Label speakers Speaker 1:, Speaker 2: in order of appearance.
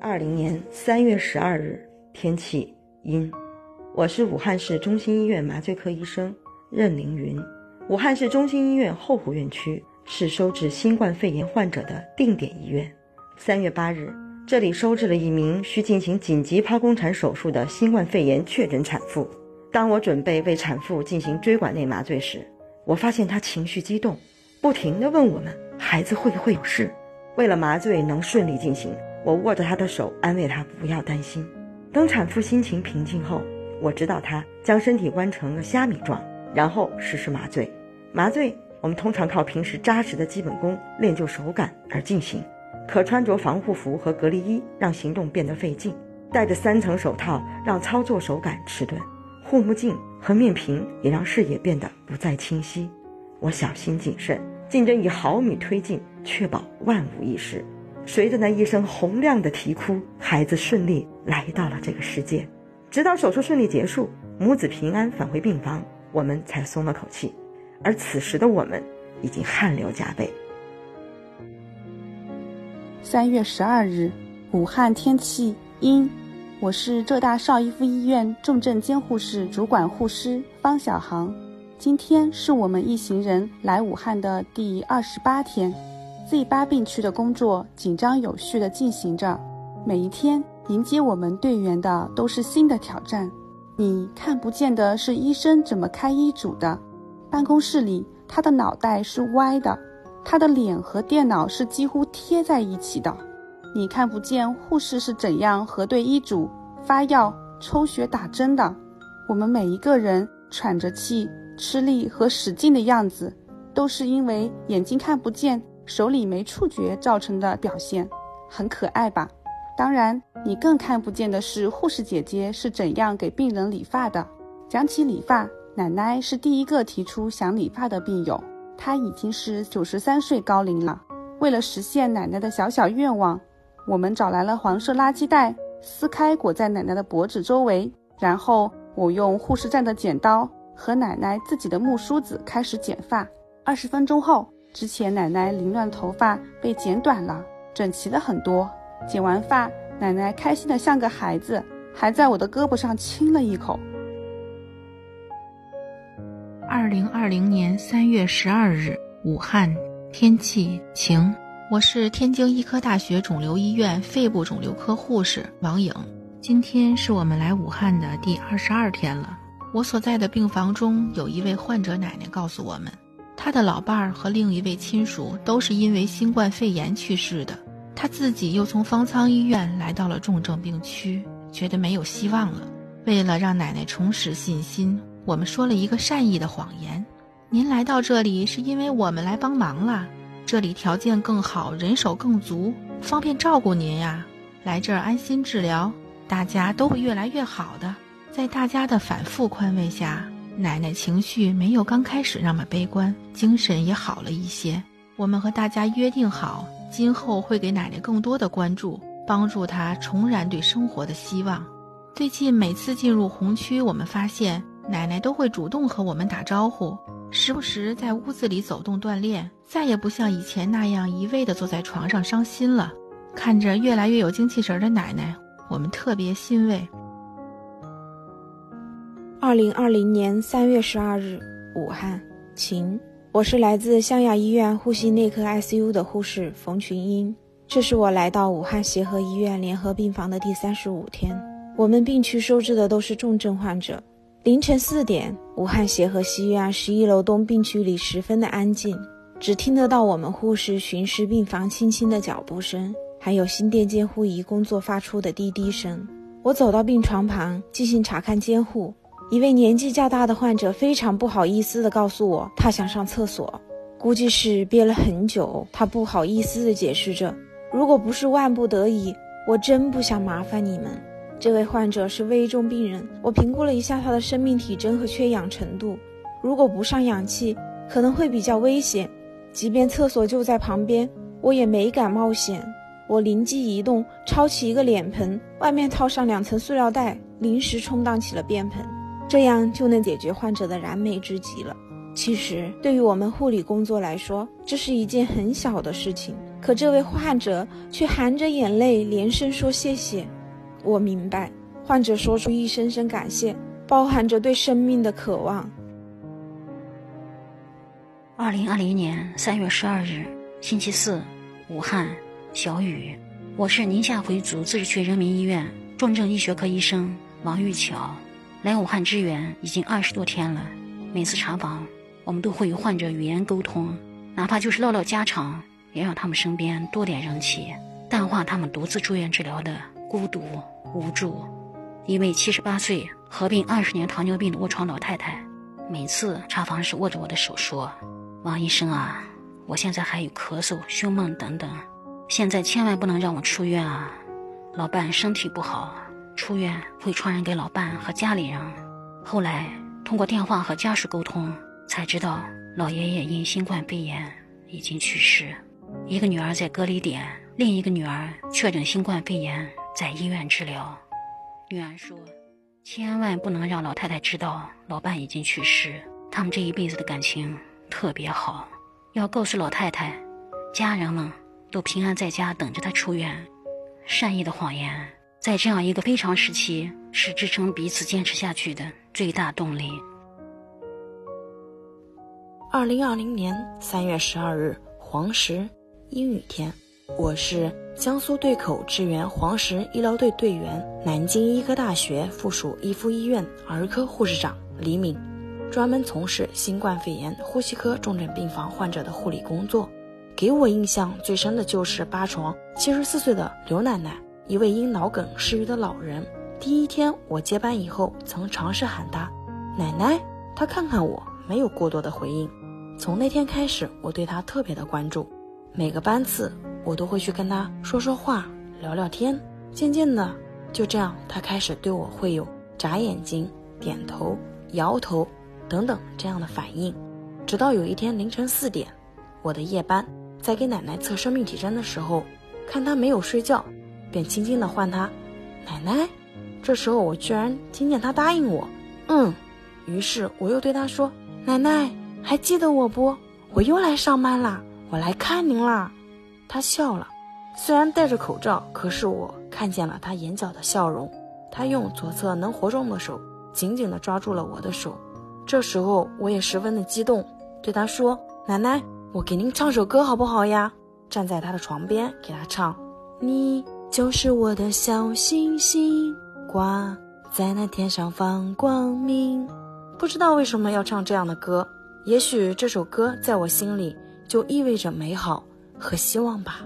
Speaker 1: 二零年三月十二日，天气阴。我是武汉市中心医院麻醉科医生任凌云。武汉市中心医院后湖院区是收治新冠肺炎患者的定点医院。三月八日，这里收治了一名需进行紧急剖宫产手术的新冠肺炎确诊产妇。当我准备为产妇进行椎管内麻醉时，我发现她情绪激动，不停地问我们：“孩子会不会有事？”为了麻醉能顺利进行。我握着她的手，安慰她不要担心。等产妇心情平静后，我指导她将身体弯成了虾米状，然后实施麻醉。麻醉我们通常靠平时扎实的基本功练就手感而进行，可穿着防护服和隔离衣让行动变得费劲，戴着三层手套让操作手感迟钝，护目镜和面屏也让视野变得不再清晰。我小心谨慎，竞争以毫米推进，确保万无一失。随着那一声洪亮的啼哭，孩子顺利来到了这个世界。直到手术顺利结束，母子平安返回病房，我们才松了口气。而此时的我们已经汗流浃背。
Speaker 2: 三月十二日，武汉天气阴。我是浙大邵逸夫医院重症监护室主管护师方小航。今天是我们一行人来武汉的第二十八天。Z 八病区的工作紧张有序地进行着，每一天迎接我们队员的都是新的挑战。你看不见的是医生怎么开医嘱的，办公室里他的脑袋是歪的，他的脸和电脑是几乎贴在一起的。你看不见护士是怎样核对医嘱、发药、抽血、打针的。我们每一个人喘着气、吃力和使劲的样子，都是因为眼睛看不见。手里没触觉造成的表现，很可爱吧？当然，你更看不见的是护士姐姐是怎样给病人理发的。讲起理发，奶奶是第一个提出想理发的病友，她已经是九十三岁高龄了。为了实现奶奶的小小愿望，我们找来了黄色垃圾袋，撕开裹在奶奶的脖子周围，然后我用护士站的剪刀和奶奶自己的木梳子开始剪发。二十分钟后。之前奶奶凌乱头发被剪短了，整齐了很多。剪完发，奶奶开心的像个孩子，还在我的胳膊上亲了一口。
Speaker 3: 二零二零年三月十二日，武汉天气晴。我是天津医科大学肿瘤医院肺部肿瘤科护士王颖。今天是我们来武汉的第二十二天了。我所在的病房中有一位患者奶奶告诉我们。他的老伴儿和另一位亲属都是因为新冠肺炎去世的，他自己又从方舱医院来到了重症病区，觉得没有希望了。为了让奶奶重拾信心，我们说了一个善意的谎言：您来到这里是因为我们来帮忙了，这里条件更好，人手更足，方便照顾您呀。来这儿安心治疗，大家都会越来越好的。在大家的反复宽慰下。奶奶情绪没有刚开始那么悲观，精神也好了一些。我们和大家约定好，今后会给奶奶更多的关注，帮助她重燃对生活的希望。最近每次进入红区，我们发现奶奶都会主动和我们打招呼，时不时在屋子里走动锻炼，再也不像以前那样一味地坐在床上伤心了。看着越来越有精气神的奶奶，我们特别欣慰。
Speaker 4: 二零二零年三月十二日，武汉晴。我是来自湘雅医院呼吸内科 ICU 的护士冯群英。这是我来到武汉协和医院联合病房的第三十五天。我们病区收治的都是重症患者。凌晨四点，武汉协和西院十一楼东病区里十分的安静，只听得到我们护士巡视病房轻轻的脚步声，还有心电监护仪工作发出的滴滴声。我走到病床旁进行查看监护。一位年纪较大的患者非常不好意思地告诉我，他想上厕所，估计是憋了很久。他不好意思地解释着：“如果不是万不得已，我真不想麻烦你们。”这位患者是危重病人，我评估了一下他的生命体征和缺氧程度，如果不上氧气，可能会比较危险。即便厕所就在旁边，我也没敢冒险。我灵机一动，抄起一个脸盆，外面套上两层塑料袋，临时充当起了便盆。这样就能解决患者的燃眉之急了。其实，对于我们护理工作来说，这是一件很小的事情。可这位患者却含着眼泪连声说谢谢。我明白，患者说出一声声感谢，包含着对生命的渴望。
Speaker 5: 二零二零年三月十二日，星期四，武汉，小雨。我是宁夏回族自治区人民医院重症医学科医生王玉桥，来武汉支援已经二十多天了。每次查房，我们都会与患者语言沟通，哪怕就是唠唠家常，也让他们身边多点人气，淡化他们独自住院治疗的孤独无助。一位七十八岁、合并二十年糖尿病的卧床老太太，每次查房时握着我的手说。王医生啊，我现在还有咳嗽、胸闷等等，现在千万不能让我出院啊！老伴身体不好，出院会传染给老伴和家里人。后来通过电话和家属沟通，才知道老爷爷因新冠肺炎已经去世，一个女儿在隔离点，另一个女儿确诊新冠肺炎在医院治疗。女儿说：“千万不能让老太太知道老伴已经去世，他们这一辈子的感情。”特别好，要告诉老太太，家人们都平安在家等着她出院。善意的谎言，在这样一个非常时期，是支撑彼此坚持下去的最大动力。
Speaker 6: 二零二零年三月十二日，黄石，阴雨天，我是江苏对口支援黄石医疗队队员，南京医科大学附属一附医院儿科护士长李敏。专门从事新冠肺炎呼吸科重症病房患者的护理工作，给我印象最深的就是八床七十四岁的刘奶奶，一位因脑梗失语的老人。第一天我接班以后，曾尝试喊她奶奶，她看看我，没有过多的回应。从那天开始，我对她特别的关注，每个班次我都会去跟她说说话、聊聊天。渐渐的，就这样，她开始对我会有眨眼睛、点头、摇头。等等这样的反应，直到有一天凌晨四点，我的夜班在给奶奶测生命体征的时候，看她没有睡觉，便轻轻的唤她奶奶。这时候我居然听见她答应我，嗯。于是我又对她说：“奶奶还记得我不？我又来上班啦，我来看您啦。”她笑了，虽然戴着口罩，可是我看见了她眼角的笑容。她用左侧能活动的手紧紧地抓住了我的手。这时候我也十分的激动，对他说：“奶奶，我给您唱首歌好不好呀？”站在他的床边给他唱：“你就是我的小星星，挂在那天上放光明。”不知道为什么要唱这样的歌，也许这首歌在我心里就意味着美好和希望吧。